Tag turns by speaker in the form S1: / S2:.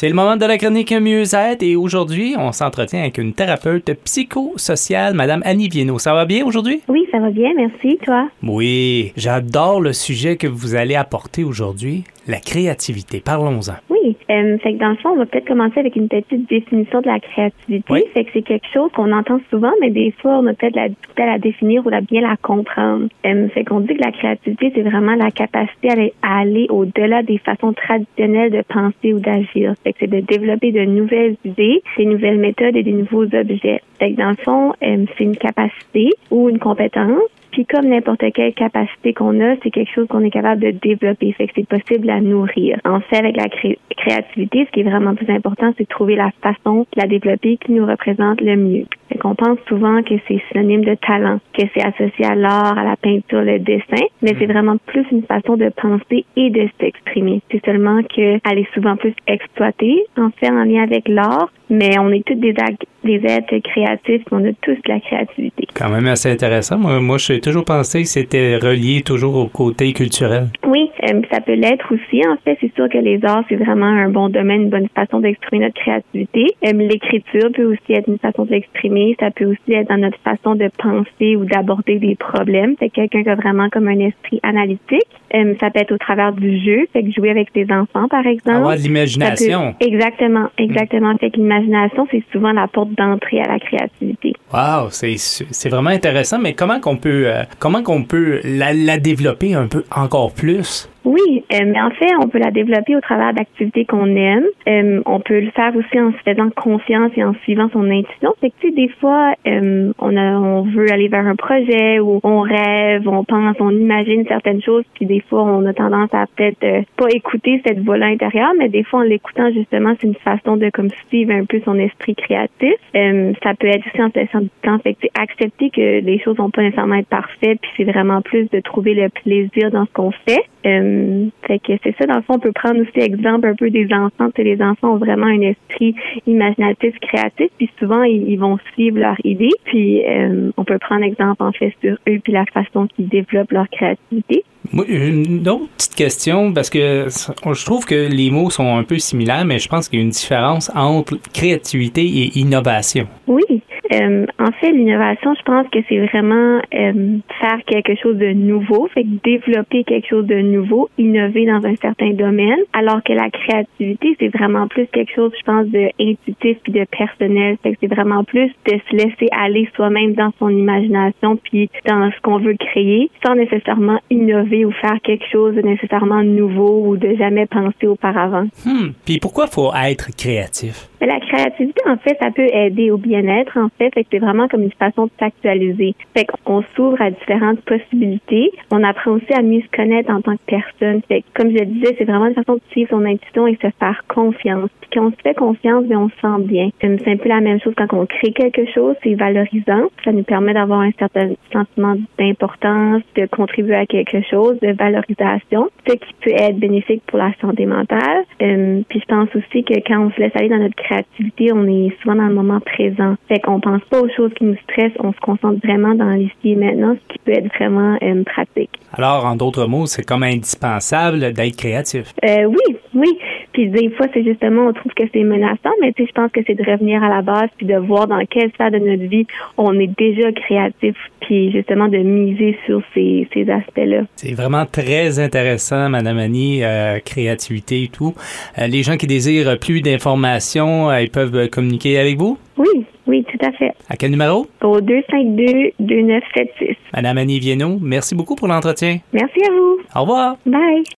S1: C'est le moment de la chronique Mieux-être et aujourd'hui, on s'entretient avec une thérapeute psychosociale, Madame Annie Viennot. Ça va bien aujourd'hui?
S2: Oui, ça va bien, merci. Toi?
S1: Oui, j'adore le sujet que vous allez apporter aujourd'hui, la créativité. Parlons-en.
S2: Oui, euh, fait que dans le fond, on va peut-être commencer avec une petite définition de la créativité.
S1: Oui.
S2: Fait que c'est quelque chose qu'on entend souvent, mais des fois, on a peut-être la difficulté à la définir ou à bien la comprendre. Euh, fait qu'on dit que la créativité, c'est vraiment la capacité à aller, au-delà des façons traditionnelles de penser ou d'agir. Fait que c'est de développer de nouvelles idées, des nouvelles méthodes et des nouveaux objets. Fait que dans le fond, euh, c'est une capacité ou une compétence puis comme n'importe quelle capacité qu'on a, c'est quelque chose qu'on est capable de développer. Fait que c'est possible à nourrir. En fait, avec la cré- créativité, ce qui est vraiment plus important, c'est de trouver la façon de la développer qui nous représente le mieux. Fait qu'on pense souvent que c'est synonyme de talent, que c'est associé à l'art, à la peinture, le dessin, mais c'est vraiment plus une façon de penser et de s'exprimer. C'est seulement qu'elle est souvent plus exploitée, en fait, en lien avec l'art, mais on est tous des, des êtres créatifs, on a tous de la créativité.
S1: Quand même assez intéressant. Moi, moi j'ai toujours pensé que c'était relié toujours au côté culturel.
S2: Oui, euh, ça peut l'être aussi. En fait, c'est sûr que les arts, c'est vraiment un bon domaine, une bonne façon d'exprimer notre créativité. Euh, L'écriture peut aussi être une façon de l'exprimer. Ça peut aussi être dans notre façon de penser ou d'aborder des problèmes. C'est quelqu'un qui a vraiment comme un esprit analytique. Euh, ça peut être au travers du jeu, fait que jouer avec ses enfants, par exemple.
S1: Avoir de l'imagination.
S2: peut- Exactement, exactement. Fait que l'imagination, c'est souvent la porte d'entrée à la créativité.
S1: Wow, c'est vraiment intéressant. Mais comment qu'on peut euh, comment qu'on peut la, la développer un peu encore plus?
S2: Oui, euh, mais en fait, on peut la développer au travers d'activités qu'on aime. Euh, on peut le faire aussi en se faisant confiance et en suivant son intuition. Fait que, tu sais, des fois, euh, on, a, on veut aller vers un projet ou on rêve, on pense, on imagine certaines choses, puis des fois, on a tendance à peut-être euh, pas écouter cette voix intérieure, mais des fois, en l'écoutant, justement, c'est une façon de comme suivre un peu son esprit créatif. Euh, ça peut être aussi en se laissant du temps. Fait que, accepter que les choses vont pas nécessairement être parfaites, puis c'est vraiment plus de trouver le plaisir dans ce qu'on fait. Euh, fait que c'est ça, dans le fond, on peut prendre aussi exemple un peu des enfants. Tu sais, les enfants ont vraiment un esprit imaginatif, créatif, puis souvent, ils, ils vont suivre leur idée. Puis, euh, on peut prendre exemple, en fait, sur eux, puis la façon qu'ils développent leur créativité.
S1: Moi, une autre petite question, parce que je trouve que les mots sont un peu similaires, mais je pense qu'il y a une différence entre créativité et innovation.
S2: Oui. Euh, en fait, l'innovation, je pense que c'est vraiment euh, faire quelque chose de nouveau, fait que développer quelque chose de nouveau, innover dans un certain domaine, alors que la créativité, c'est vraiment plus quelque chose, je pense, de intuitif puis de personnel. Fait que c'est vraiment plus de se laisser aller soi-même dans son imagination puis dans ce qu'on veut créer, sans nécessairement innover ou faire quelque chose de nécessairement nouveau ou de jamais pensé auparavant.
S1: Hmm. Puis pourquoi faut être créatif?
S2: Mais la créativité, en fait, ça peut aider au bien-être, en fait. Fait c'est vraiment comme une façon de s'actualiser. Fait qu'on s'ouvre à différentes possibilités. On apprend aussi à mieux se connaître en tant que personne. Fait que, comme je le disais, c'est vraiment une façon de suivre son intuition et se faire confiance. Puis quand on se fait confiance, bien, on se sent bien. C'est un peu la même chose quand on crée quelque chose. C'est valorisant. Ça nous permet d'avoir un certain sentiment d'importance, de contribuer à quelque chose, de valorisation, ce qui peut être bénéfique pour la santé mentale. Euh, puis je pense aussi que quand on se laisse aller dans notre créativité, on est souvent dans le moment présent. Fait qu'on pense pas aux choses qui nous stressent, on se concentre vraiment dans l'ici et maintenant, ce qui peut être vraiment euh, pratique.
S1: Alors, en d'autres mots, c'est comme indispensable d'être créatif.
S2: Euh, oui, oui. Puis des fois, c'est justement, on trouve que c'est menaçant, mais tu sais, je pense que c'est de revenir à la base puis de voir dans quelle sphère de notre vie on est déjà créatif, puis justement de miser sur ces, ces aspects-là.
S1: C'est vraiment très intéressant, Madame Annie, euh, créativité et tout. Euh, les gens qui désirent plus d'informations, ils peuvent communiquer avec vous?
S2: Oui, tout à fait.
S1: À quel numéro?
S2: Au 252-2976.
S1: Madame Annie Viennot, merci beaucoup pour l'entretien.
S2: Merci à vous.
S1: Au revoir.
S2: Bye.